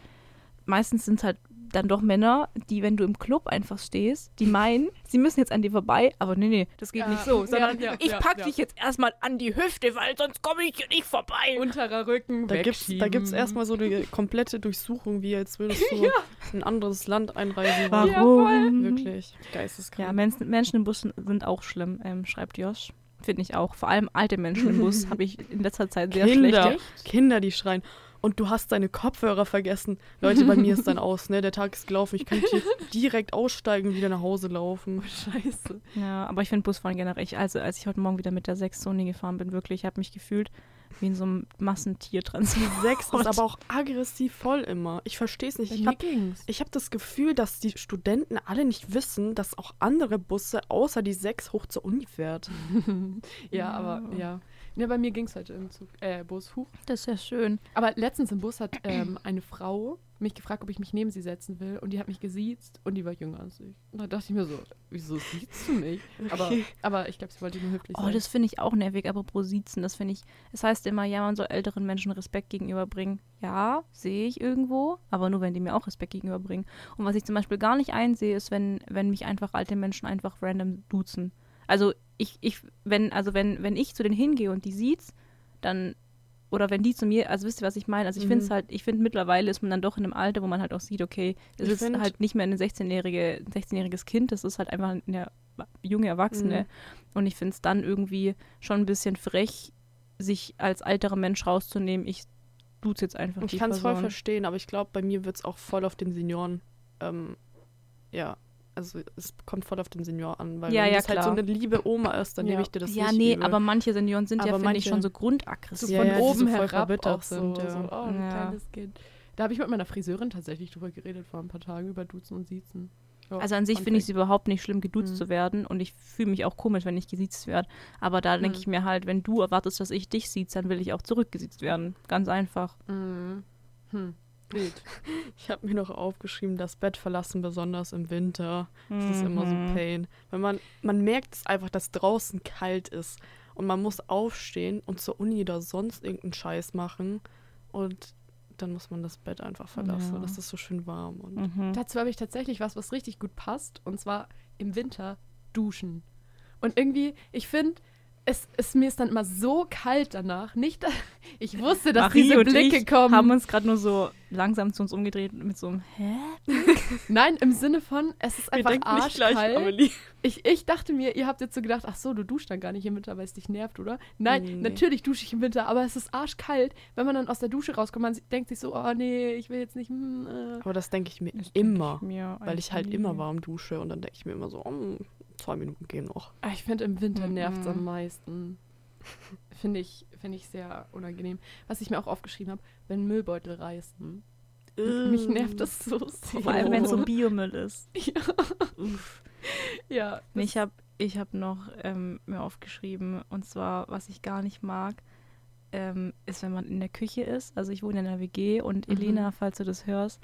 meistens sind es halt dann doch Männer, die, wenn du im Club einfach stehst, die meinen, sie müssen jetzt an dir vorbei, aber nee, nee, das geht Ja. nicht so, Ja, sondern ja, ich ja, pack ja. dich jetzt erstmal an die Hüfte, weil sonst komme ich hier nicht vorbei. Unterer Rücken, Da gibt's, da gibt's wegschieben. erstmal so eine komplette Durchsuchung, wie als würdest du in ein anderes Land einreisen Warum? Ja. Wirklich Ja, geisteskrank. Menschen, Menschen im Bus sind auch schlimm, ähm, schreibt Josh. Finde ich auch. Vor allem alte Menschen im Bus habe ich in letzter Zeit sehr Kinder, schlechte. Kinder, die schreien. Und du hast deine Kopfhörer vergessen. Leute, bei mir ist dann aus, ne? Der Tag ist gelaufen. Ich könnte hier direkt aussteigen und wieder nach Hause laufen. Scheiße. Ja, aber ich finde Busfahren generell. Ich- Also, als ich heute Morgen wieder mit der 6 Sony gefahren bin, wirklich, ich habe mich gefühlt wie in so einem Massentiertransport. Sechs ist aber auch aggressiv voll immer. Ich verstehe es nicht. Ich habe hab das Gefühl, dass die Studenten alle nicht wissen, dass auch andere Busse außer die sechs hoch zur Uni fährt. ja, aber ja. Ja, bei mir ging's heute im Zug, äh, Bus. Huch. Das ist ja schön. Aber letztens im Bus hat ähm, eine Frau mich gefragt, ob ich mich neben sie setzen will. Und die hat mich gesiezt und die war jünger als ich. Und da dachte ich mir so, wieso siehst du mich? Aber, Okay. aber ich glaube, sie wollte nur höflich Oh, sein. das finde ich auch nervig, apropos Siezen, das finde ich, es heißt immer, ja, man soll älteren Menschen Respekt gegenüberbringen. Ja, sehe ich irgendwo, aber nur, wenn die mir auch Respekt gegenüberbringen. Und was ich zum Beispiel gar nicht einsehe, ist, wenn, wenn mich einfach alte Menschen einfach random duzen. Also ich, ich, wenn, also wenn, wenn ich zu denen hingehe und die sieht's, dann oder wenn die zu mir, also wisst ihr, was ich meine? Also ich finde es Mhm. halt, ich finde mittlerweile ist man dann doch in einem Alter, wo man halt auch sieht, okay, es Ich ist find- halt nicht mehr ein 16-jährige, 16-jähriges Kind, das ist halt einfach eine junge Erwachsene. Mhm. Und ich finde es dann irgendwie schon ein bisschen frech, sich als alterer Mensch rauszunehmen. Ich duze jetzt einfach die Ich kann es voll verstehen, aber ich glaube, bei mir wird es auch voll auf den Senioren, ähm, ja, also es kommt voll auf den Senior an, weil Ja, wenn ja, das halt so klar. eine liebe Oma ist, dann Ja. nehme ich dir das ja, nicht nee, übel. aber manche Senioren sind ja, Aber finde ich, schon so So grundaggressiv. Ja, von ja, so oben voll herab auch so, sind, so, ja. oh, ein Ja. kleines Kind. Da habe ich mit meiner Friseurin tatsächlich drüber geredet vor ein paar Tagen, über Duzen und Siezen. Ja, Also an sich finde ich es überhaupt nicht schlimm, geduzt Mhm. zu werden und ich fühle mich auch komisch, wenn ich gesiezt werde. Aber da denke Mhm. ich mir halt, wenn du erwartest, dass ich dich sieze, dann will ich auch zurückgesiezt werden. Ganz einfach. Mhm. Hm. Wild. Ich habe mir noch aufgeschrieben, das Bett verlassen, besonders im Winter. Das ist immer so Mhm. Pain. Wenn man, man merkt es einfach, dass draußen kalt ist und man muss aufstehen und zur Uni oder sonst irgendeinen Scheiß machen und dann muss man das Bett einfach verlassen. Ja. Das ist so schön warm. Und Mhm. Dazu habe ich tatsächlich was, was richtig gut passt. Und zwar im Winter duschen. Und irgendwie, ich finde, es, es mir ist dann immer so kalt danach. Nicht, ich wusste, dass Marie diese und Blicke ich kommen. haben uns gerade nur so langsam zu uns umgedreht mit so einem Hä? Nein, im Sinne von, es ist einfach arschkalt. Amelie. Ich, ich dachte mir, ihr habt jetzt so gedacht, ach so, du duschst dann gar nicht im Winter, weil es dich nervt, oder? Nein, Nee. natürlich dusche ich im Winter, aber es ist arschkalt. Wenn man dann aus der Dusche rauskommt, man denkt sich so, oh nee, ich will jetzt nicht. hm, äh. Aber das denke ich mir Das immer, ich mir weil ich halt nie. immer warm dusche und dann denke ich mir immer so, oh, zwei Minuten gehen noch. Ah, Ich finde, im Winter Mhm. nervt es am meisten. Finde ich, finde ich sehr unangenehm. Was ich mir auch aufgeschrieben habe, wenn Müllbeutel reißen. Mich nervt das so sehr. Vor allem, wenn es so Biomüll ist. Ja. ja. Ich habe ich hab noch ähm, mir aufgeschrieben, und zwar, was ich gar nicht mag, ähm, ist, wenn man in der Küche ist. Also ich wohne in einer WG und Mhm. Elena, falls du das hörst,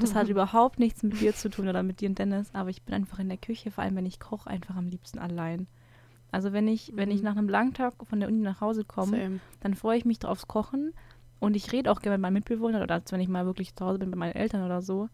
das hat überhaupt nichts mit dir zu tun oder mit dir und Dennis, aber ich bin einfach in der Küche, vor allem wenn ich koche, einfach am liebsten allein. Also wenn ich, wenn ich Mhm. nach einem langen Tag von der Uni nach Hause komme, Same. dann freue ich mich draufs Kochen und ich rede auch gerne mit meinen Mitbewohnern oder als wenn ich mal wirklich zu Hause bin bei meinen Eltern oder so.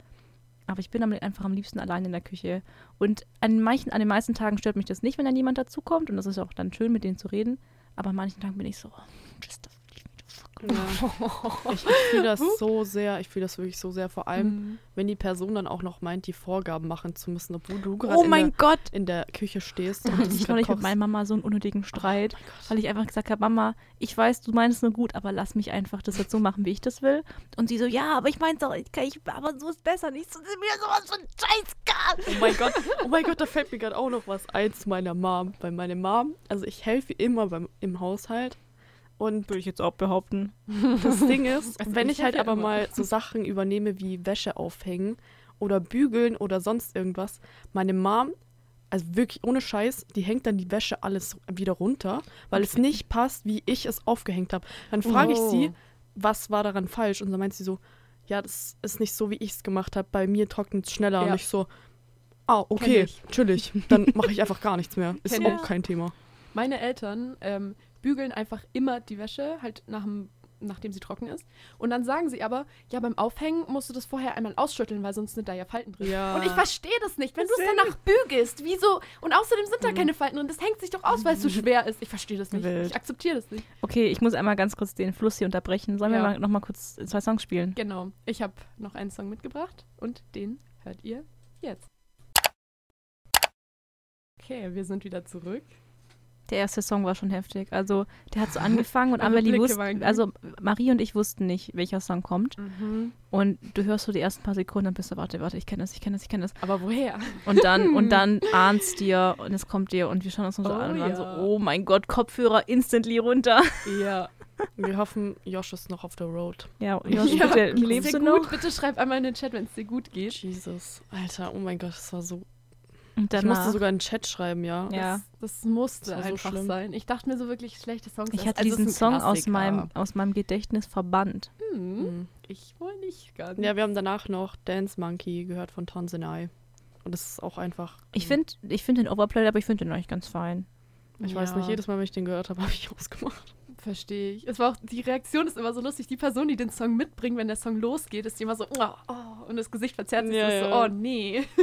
Aber ich bin damit einfach am liebsten allein in der Küche. Und an, manchen, an den meisten Tagen stört mich das nicht, wenn dann jemand dazukommt. Und das ist auch dann schön, mit denen zu reden. Aber an manchen Tagen bin ich so, oh, just the, leave me the fuck Ja. Ich, ich fühle das so sehr, ich fühle das wirklich so sehr, vor allem, Mhm. wenn die Person dann auch noch meint, die Vorgaben machen zu müssen, obwohl du gerade Oh in, in der Küche stehst und Hatte ich neulich mit meiner Mama so einen unnötigen Streit, Oh mein Gott. weil ich einfach gesagt habe, Mama, ich weiß, du meinst nur gut, aber lass mich einfach das jetzt so machen, wie ich das will. Und sie so, ja, aber ich meine doch, ich, ich, aber so ist besser. Nicht so, mir sowas von Scheißgal. Oh mein Gott, oh mein Gott, da fällt mir gerade auch noch was ein zu meiner Mom. Bei meiner Mom, also ich helfe immer beim, im Haushalt. Und Würde ich jetzt auch behaupten. das Ding ist, Also wenn ich halt aber immer. mal so Sachen übernehme wie Wäsche aufhängen oder bügeln oder sonst irgendwas, meine Mom, also wirklich ohne Scheiß, die hängt dann die Wäsche alles wieder runter, weil es nicht passt, wie ich es aufgehängt habe. Dann frage ich sie, Oh. was war daran falsch? Und dann meint sie so, ja, das ist nicht so, wie ich es gemacht habe. Bei mir trocknet es schneller. Ja. Und ich so, ah, okay, ich. chillig. Dann mache ich einfach gar nichts mehr. Ist Kenn auch ich. kein Thema. Meine Eltern ähm, bügeln einfach immer die Wäsche, halt nach dem, nachdem sie trocken ist. Und dann sagen sie aber, ja, beim Aufhängen musst du das vorher einmal ausschütteln, weil sonst sind da ja Falten drin. Ja. Und ich verstehe das nicht. Wenn du es danach bügelst, wieso? Und außerdem sind Mhm. da keine Falten drin. Das hängt sich doch aus, weil es so schwer ist. Ich verstehe das nicht. Wild. Ich akzeptiere das nicht. Okay, ich muss einmal ganz kurz den Fluss hier unterbrechen. Sollen wir Ja. mal noch mal kurz zwei Songs spielen? Genau. Ich habe noch einen Song mitgebracht und den hört ihr jetzt. Okay, wir sind wieder zurück. Der erste Song war schon heftig. Also, der hat so angefangen und Amelie wusste, also Marie und ich wussten nicht, welcher Song kommt. Und du hörst so die ersten paar Sekunden, dann bist du, warte, warte, ich kenne das, ich kenne das, ich kenne das. Aber woher? Und dann, und dann ahnst dir und es kommt dir und wir schauen uns so Oh an und waren so, ja. oh mein Gott, Kopfhörer instantly runter. Ja. Wir hoffen, Josh ist noch auf der Road. Ja, Josh, ja. bitte, lebst du gut? noch? Bitte schreib einmal in den Chat, wenn es dir gut geht. Jesus. Alter, oh mein Gott, das war so. Und Ich musste sogar einen Chat schreiben, ja. ja. Das, das musste Das so einfach schlimm. sein. Ich dachte mir so wirklich schlechte Songs. Ich hatte also es diesen Song aus meinem, aus meinem Gedächtnis verbannt. Hm, ich wohl nicht ganz. Ja, wir haben danach noch Dance Monkey gehört von Tonsinai. Und das ist auch einfach. Ich finde ich find den overplayed, aber ich finde den eigentlich ganz fein. Ich weiß Ja. nicht, jedes Mal, wenn ich den gehört habe, habe ich ausgemacht. Verstehe ich. Es war auch, die Reaktion ist immer so lustig. Die Person, die den Song mitbringt, wenn der Song losgeht, ist die immer so, oh, oh, und das Gesicht verzerrt sich Ja, so, ja. oh nee.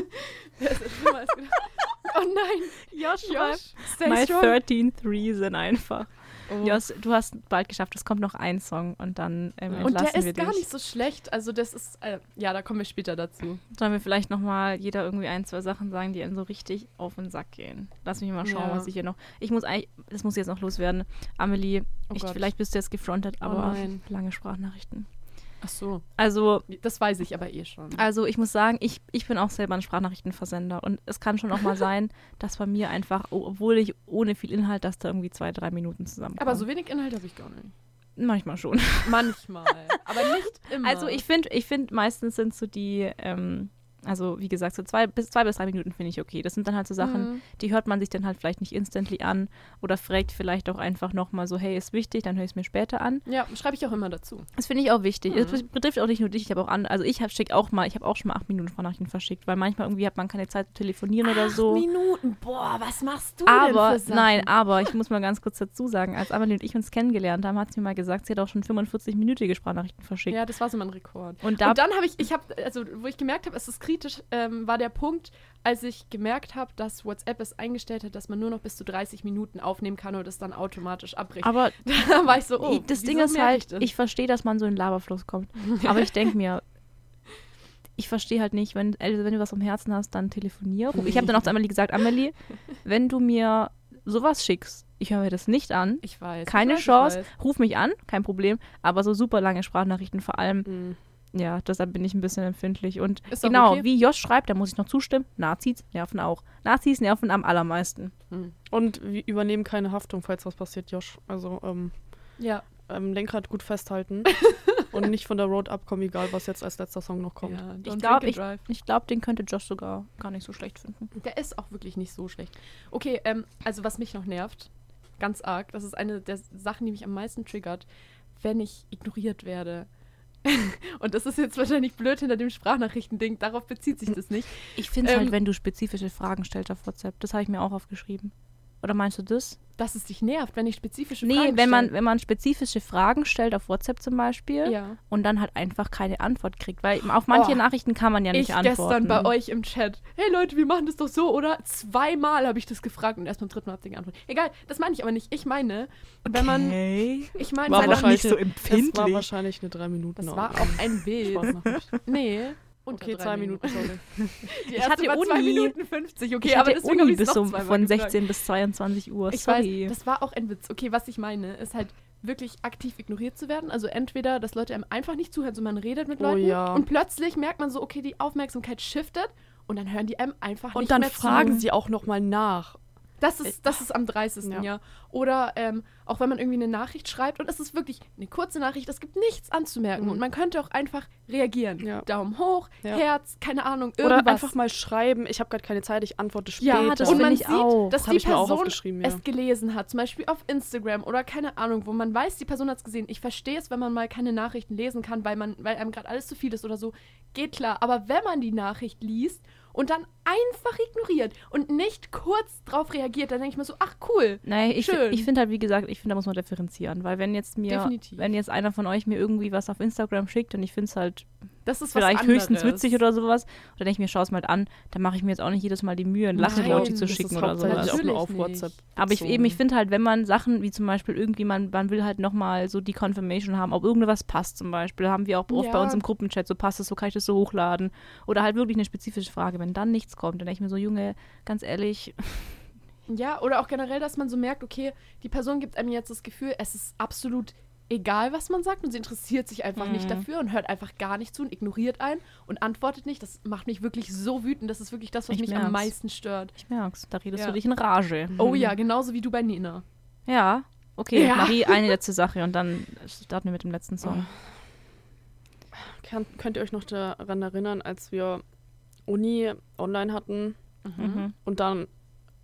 Oh nein. Josh, Josh, My strong. 13 Three sind einfach. Oh. Jos, du hast bald geschafft, es kommt noch ein Song und dann ähm, Ja. Und der ist gar nicht so schlecht. Also das ist, äh, ja, da kommen wir später dazu. Sollen wir vielleicht nochmal jeder irgendwie ein, zwei Sachen sagen, die einem so richtig auf den Sack gehen? Lass mich mal schauen, Ja. was ich hier noch. Ich muss eigentlich, das muss jetzt noch loswerden. Amelie, Oh ich, vielleicht bist du jetzt gefrontet, aber nein. lange Sprachnachrichten. Ach so. Also, Das weiß ich aber eh schon. also ich muss sagen, ich, ich bin auch selber ein Sprachnachrichtenversender und es kann schon auch mal sein, dass bei mir einfach, obwohl ich ohne viel Inhalt, dass da irgendwie zwei, drei Minuten zusammenkommen. aber so wenig Inhalt habe ich gar nicht. Manchmal schon. Manchmal. aber nicht immer. Also ich finde, ich finde meistens sind so die, ähm, also wie gesagt, so zwei bis zwei bis drei Minuten finde ich okay. Das sind dann halt so Sachen, Mhm. die hört man sich dann halt vielleicht nicht instantly an oder fragt vielleicht auch einfach nochmal so, hey, ist wichtig, dann höre ich es mir später an. Ja, schreibe ich auch immer dazu. Das finde ich auch wichtig. Mhm. Es betrifft auch nicht nur dich, ich habe auch an, also ich habe schick auch mal, ich habe auch schon mal acht Minuten Sprachnachrichten verschickt, weil manchmal irgendwie hat man keine Zeit zu telefonieren oder so. Minuten. Boah, was machst du Aber, denn für Sachen? nein, aber ich muss mal ganz kurz dazu sagen, als Amelie und ich uns kennengelernt haben, hat sie mir mal gesagt, sie hat auch schon 45-minütige Sprachnachrichten verschickt. Ja, das war so mein Rekord. Und da Und dann habe ich, ich habe, also wo ich gemerkt habe, es ist kritisch, ähm, war der Punkt, als ich gemerkt habe, dass WhatsApp es eingestellt hat, dass man nur noch bis zu 30 Minuten aufnehmen kann und es dann automatisch abbricht. aber da war ich so, oh, das Ding ist halt, ich, ich verstehe, dass man so in den Laberfluss kommt. Aber ich denke mir, ich verstehe halt nicht, wenn, also wenn du was am Herzen hast, dann telefonier. Ich habe dann auch zu Amelie gesagt, Amelie, wenn du mir sowas schickst, ich höre mir das nicht an, ich weiß. keine ich weiß, Chance, ruf mich an, kein Problem, aber so super lange Sprachnachrichten vor allem, Mhm. Ja, deshalb bin ich ein bisschen empfindlich. Und genau, okay. wie Josh schreibt, da muss ich noch zustimmen, Nazis nerven auch. Nazis nerven am allermeisten. Hm. Und wir übernehmen keine Haftung, falls was passiert, Josh. Also ähm, Ja, ähm, Lenkrad gut festhalten und nicht von der Road abkommen, egal was jetzt als letzter Song noch kommt. ja. Ich glaube, ich, ich glaub, den könnte Josh sogar gar nicht so schlecht finden. Der ist auch wirklich nicht so schlecht. Okay, ähm, also was mich noch nervt, ganz arg, das ist eine der Sachen, die mich am meisten triggert, wenn ich ignoriert werde. Und das ist jetzt wahrscheinlich blöd hinter dem Sprachnachrichtending, darauf bezieht sich das nicht. Ich finde es Ähm, halt, wenn du spezifische Fragen stellst auf WhatsApp. Das habe ich mir auch aufgeschrieben. Oder meinst du das? Dass es dich nervt, wenn ich spezifische Nee, Fragen wenn man, stelle. wenn man spezifische Fragen stellt auf WhatsApp zum Beispiel Ja. und dann halt einfach keine Antwort kriegt. Weil auf manche Oh, Nachrichten kann man ja nicht ich antworten. gestern bei euch im Chat. Hey Leute, wir machen das doch so, oder? Zweimal habe ich das gefragt und erst beim dritten Mal habt ihr geantwortet. Egal, das meine ich aber nicht. Ich meine, wenn man. Okay. Ich meine, War wahrscheinlich nicht so so. Das war wahrscheinlich eine drei Minuten. Das war auch ein Bild. Nee. Okay, zwei Minuten, sorry. Die Ich hatte war zwei Uni. Minuten 50. Okay, ich aber hatte Uni bis um, von gefragt. 16 bis 22 Uhr. Ich Sorry. weiß, das war auch ein Witz. Okay, was ich meine, ist halt wirklich aktiv ignoriert zu werden. Also entweder, dass Leute einem einfach nicht zuhören, so man redet mit Oh Leuten ja. und plötzlich merkt man so, okay, die Aufmerksamkeit shiftet und dann hören die einem einfach nicht Und dann mehr fragen zu. sie auch nochmal nach. Das ist, das ist am 30. Ja. Ja. Oder ähm, auch wenn man irgendwie eine Nachricht schreibt und es ist wirklich eine kurze Nachricht, es gibt nichts anzumerken Mhm. und man könnte auch einfach reagieren. Ja. Daumen hoch, Ja. Herz, keine Ahnung, irgendwas. Oder einfach mal schreiben, ich habe gerade keine Zeit, ich antworte später. Ja, das und man ich sieht, auch. dass Das die ich mir auch Person es gelesen hat, zum Beispiel auf Instagram oder keine Ahnung, wo man weiß, die Person hat es gesehen. Ich verstehe es, wenn man mal keine Nachrichten lesen kann, weil man, weil einem gerade alles zu viel ist oder so. Geht klar. Aber wenn man die Nachricht liest und dann einfach ignoriert und nicht kurz drauf reagiert, dann denke ich mir so, ach cool. Nein, ich, Schön. ich finde halt, wie gesagt, ich finde, da muss man differenzieren. Weil wenn jetzt mir, Definitiv. wenn jetzt einer von euch mir irgendwie was auf Instagram schickt und ich finde es halt Das ist vielleicht was höchstens witzig oder sowas, oder denke ich mir, schau es mal an, dann mache ich mir jetzt auch nicht jedes Mal die Mühe, ein Lachen-Emoji Nein, zu das schicken ist oder sowas. auch nur auf nicht. WhatsApp. Aber ich bezogen. eben, ich finde halt, wenn man Sachen wie zum Beispiel irgendwie, man, man will halt nochmal so die Confirmation haben, ob irgendwas passt zum Beispiel, haben wir auch oft bei Ja. uns im Gruppenchat, so passt es, so kann ich das so hochladen. Oder halt wirklich eine spezifische Frage, wenn dann nichts kommt, dann denke ich mir so, Junge, ganz ehrlich, Ja, oder auch generell, dass man so merkt, okay, die Person gibt einem jetzt das Gefühl, es ist absolut egal, was man sagt und sie interessiert sich einfach nicht Mhm. dafür und hört einfach gar nicht zu und ignoriert einen und antwortet nicht. Das macht mich wirklich so wütend. Das ist wirklich das, was Ich mich merk's. am meisten stört. ich merk's, da redest Ja. du dich in Rage. Oh ja, genauso wie du bei Nina. Ja, okay, Ja. Marie, eine letzte Sache und dann starten wir mit dem letzten Song. Kann, könnt ihr euch noch daran erinnern, als wir Uni online hatten Mhm. und dann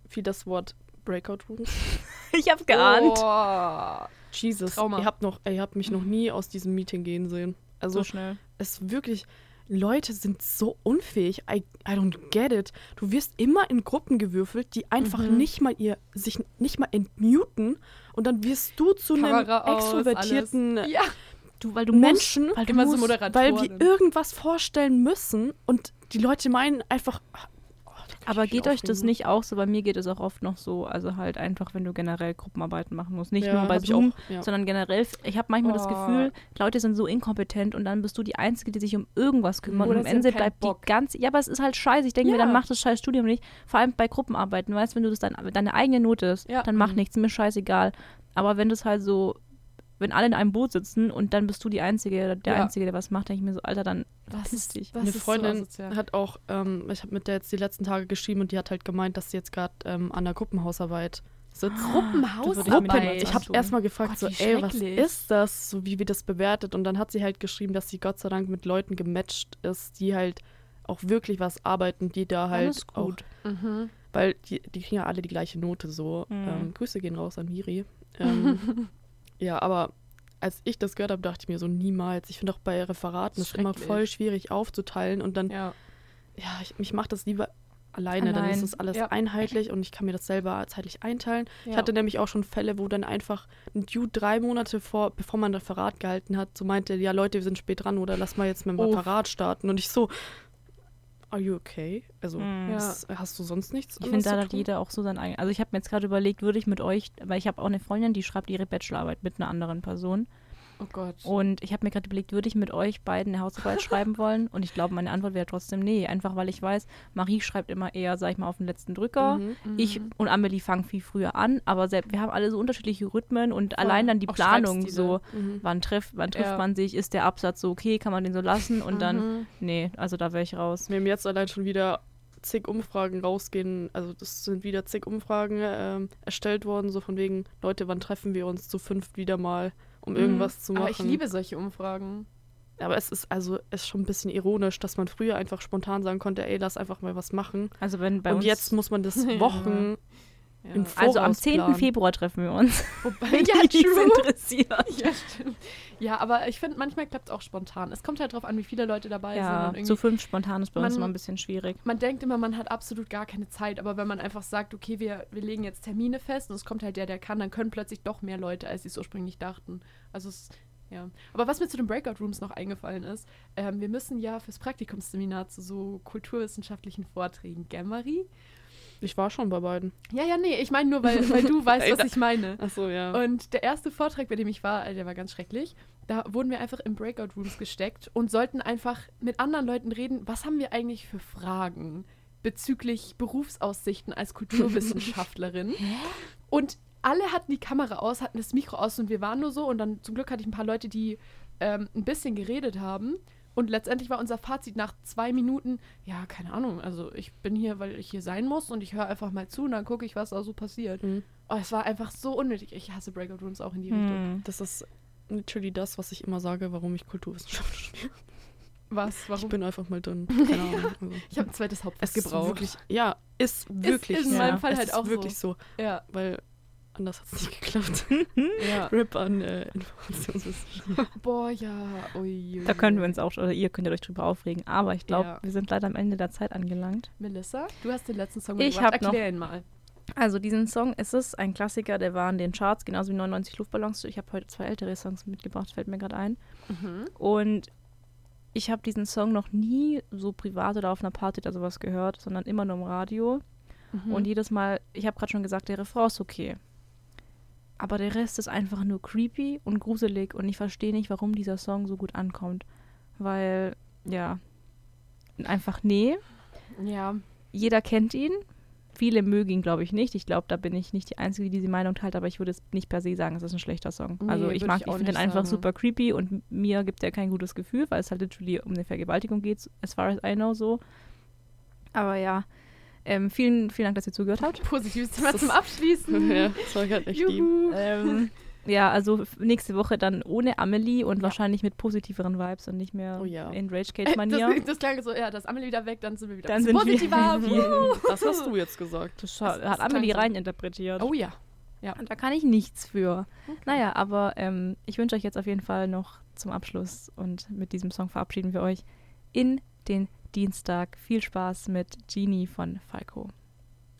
fiel das Wort Breakout Rooms? Ich hab's geahnt. Oh. Jesus, Trauma. ihr habt, noch, ihr habt mich noch nie aus diesem Meeting gehen sehen. Also So schnell. es ist wirklich, Leute sind so unfähig. I, I don't get it. Du wirst immer in Gruppen gewürfelt, die einfach Mhm. nicht mal ihr, sich nicht mal entmuten und dann wirst du zu einem Kamera aus, extrovertierten. Ja, Du, weil du Menschen, musst, weil du immer so musst, Moderatoren. weil wir irgendwas vorstellen müssen und die Leute meinen einfach, Aber geht euch das nicht auch so? Bei mir geht es auch oft noch so. Also halt einfach, wenn du generell Gruppenarbeiten machen musst. Nicht Ja, nur bei Zoom, auch, ja. sondern generell. Ich habe manchmal das Oh. Gefühl, Leute sind so inkompetent und dann bist du die Einzige, die sich um irgendwas kümmert. Oder und am Ende bleibt Bock. die ganze. Ja, aber es ist halt scheiße. Ich denke mir, Ja. dann mach das scheiß Studium nicht. Vor allem bei Gruppenarbeiten. Weißt du, wenn du das dann deine eigene Note ist, dann mach Mhm. nichts, mir scheißegal. Aber wenn das halt so. Wenn alle in einem Boot sitzen und dann bist du die Einzige, der Ja. Einzige, der was macht, denke ich mir so, Alter, dann Piss ist, dich. das Eine ist Freundin so hat auch, ähm, ich habe mit der jetzt die letzten Tage geschrieben und die hat halt gemeint, dass sie jetzt gerade ähm, an der Gruppenhausarbeit sitzt. Gruppenhausarbeit. Da würde ich habe erstmal gefragt, Gott, so, wie ey, was ist das? So wie wir das bewertet. Und dann hat sie halt geschrieben, dass sie Gott sei Dank mit Leuten gematcht ist, die halt auch wirklich was arbeiten, die da halt Alles gut. auch, Mhm. weil die, die kriegen ja alle die gleiche Note so. Mhm. Ähm, Grüße gehen raus an Miri. Ähm, ja, aber als ich das gehört habe, dachte ich mir so niemals. Ich finde auch bei Referaten ist immer voll schwierig aufzuteilen und dann Ja. ja, ich, ich mache das lieber alleine, dann Allein. ist das alles Ja. einheitlich und ich kann mir das selber zeitlich einteilen. Ich Ja. hatte nämlich auch schon Fälle, wo dann einfach ein Dude drei Monate vor, bevor man ein Referat gehalten hat, so meinte, ja Leute, wir sind spät dran oder lass mal jetzt mit dem Uff. Referat starten. Und ich so, are you okay? Also Mhm. Was- hast du sonst nichts? Ich finde, da hat jeder auch so sein eigenes. Also ich habe mir jetzt gerade überlegt, würde ich mit euch, weil ich habe auch eine Freundin, die schreibt ihre Bachelorarbeit mit einer anderen Person. Oh Gott. Und ich habe mir gerade überlegt, würde ich mit euch beiden eine Hausarbeit schreiben wollen? Und ich glaube, meine Antwort wäre trotzdem nee. Einfach weil ich weiß, Marie schreibt immer eher, sag ich mal, auf den letzten Drücker. Mhm. Ich und Amelie fangen viel früher an, aber selbst, wir haben alle so unterschiedliche Rhythmen und Voll. allein dann die Auch Planung so, Mhm. wann trifft, wann trifft Ja. man sich, ist der Absatz so okay, kann man den so lassen und dann, Mhm. nee, also da wäre ich raus. Mir haben jetzt allein schon wieder zig Umfragen rausgehen, also das sind wieder zig Umfragen ähm, erstellt worden, so von wegen, Leute, wann treffen wir uns zu fünft wieder mal, um irgendwas zu machen. Aber ich liebe solche Umfragen. Aber es ist also es ist schon ein bisschen ironisch, dass man früher einfach spontan sagen konnte, ey, lass einfach mal was machen. Also wenn bei und uns, jetzt muss man das Wochen Ja. also am Voraus 10. planen. Februar treffen wir uns. Wobei, ja, true. interessiert. Ja, stimmt. Ja, aber ich finde, manchmal klappt es auch spontan. Es kommt halt drauf an, wie viele Leute dabei sind. Ja, Und irgendwie, zu fünf spontan ist bei uns Man- immer ein bisschen schwierig. man denkt immer, man hat absolut gar keine Zeit, aber wenn man einfach sagt, okay, wir, wir legen jetzt Termine fest und es kommt halt der, der kann, dann können plötzlich doch mehr Leute, als sie es ursprünglich dachten. Also es, ja. Aber was mir zu den Breakout Rooms noch eingefallen ist, ähm, wir müssen ja fürs Praktikumsseminar zu so kulturwissenschaftlichen Vorträgen, gell, Marie? Ich war schon bei beiden. Ja, ja, nee, ich meine nur, weil, weil du weißt, was ich meine. Achso, ja. Und der erste Vortrag, bei dem ich war, der war ganz schrecklich. Da wurden wir einfach in Breakout Rooms gesteckt und sollten einfach mit anderen Leuten reden, was haben wir eigentlich für Fragen bezüglich Berufsaussichten als Kulturwissenschaftlerin. und alle hatten die Kamera aus, hatten das Mikro aus und wir waren nur so. Und dann zum Glück hatte ich ein paar Leute, die ähm, ein bisschen geredet haben. Und letztendlich war unser Fazit nach zwei Minuten, ja, keine Ahnung, also ich bin hier, weil ich hier sein muss und ich höre einfach mal zu und dann gucke ich, was da so passiert. Mhm. Oh, es war einfach so unnötig. Ich hasse Breakout Rooms auch in die Richtung. Hm. Das ist literally das, was ich immer sage, warum ich Kulturwissenschaft studiere. Was? Ich Warum? bin einfach mal dünn. Keine Ahnung. Also. Ich habe ein zweites Hauptfach Es ist gebraucht. wirklich, ja, ist wirklich in so. meinem Fall es halt ist auch so. wirklich so. Ja, Weil anders hat es nicht geklappt. ja. Rip an äh, Informationswissenschaft. Boah, ja. Ui, ui, Da können wir uns auch, oder ihr könnt euch drüber aufregen. Aber ich glaube, Ja. wir sind leider am Ende der Zeit angelangt. Melissa, du hast den letzten Song Ich mitgebracht. hab noch- Erklär ihn mal. Also diesen Song, es ist ein Klassiker, der war in den Charts, genauso wie 99 Luftballons. Ich habe heute zwei ältere Songs mitgebracht, fällt mir gerade ein. Mhm. Und ich habe diesen Song noch nie so privat oder auf einer Party oder sowas gehört, sondern immer nur im Radio. Mhm. Und jedes Mal, ich habe gerade schon gesagt, der Refrain ist okay. Aber der Rest ist einfach nur creepy und gruselig und ich verstehe nicht, warum dieser Song so gut ankommt. Weil, ja, einfach nee. ja, Jeder kennt ihn. Viele mögen ihn, glaube ich, nicht. Ich glaube, da bin ich nicht die Einzige, die diese Meinung teilt, aber ich würde es nicht per se sagen, es ist ein schlechter Song. Nee, also ich mag, ich ich finde nicht einfach super creepy und mir gibt er kein gutes Gefühl, weil es halt literally um eine Vergewaltigung geht, as far as I know so. Aber ja, ähm, vielen, vielen Dank, dass ihr zugehört habt. positives Thema Das zum ist- Abschließen. ja, das war gerade echt lieb. Juhu. ähm, ja, also nächste Woche dann ohne Amelie und wahrscheinlich mit positiveren Vibes und nicht mehr Oh ja. in Rage Das, Cage-Manier. das klang so, ja, das Amelie wieder weg, dann sind wir wieder Dann sind wir- positiver. Wuhu. Das hast du jetzt gesagt. Das, Das- das hat Amelie so. reininterpretiert. Oh ja. Und da kann ich nichts für. Naja, aber ähm, ich wünsche euch jetzt auf jeden Fall noch zum Abschluss und mit diesem Song verabschieden wir euch in den Dienstag. Viel Spaß mit Genie von Falco.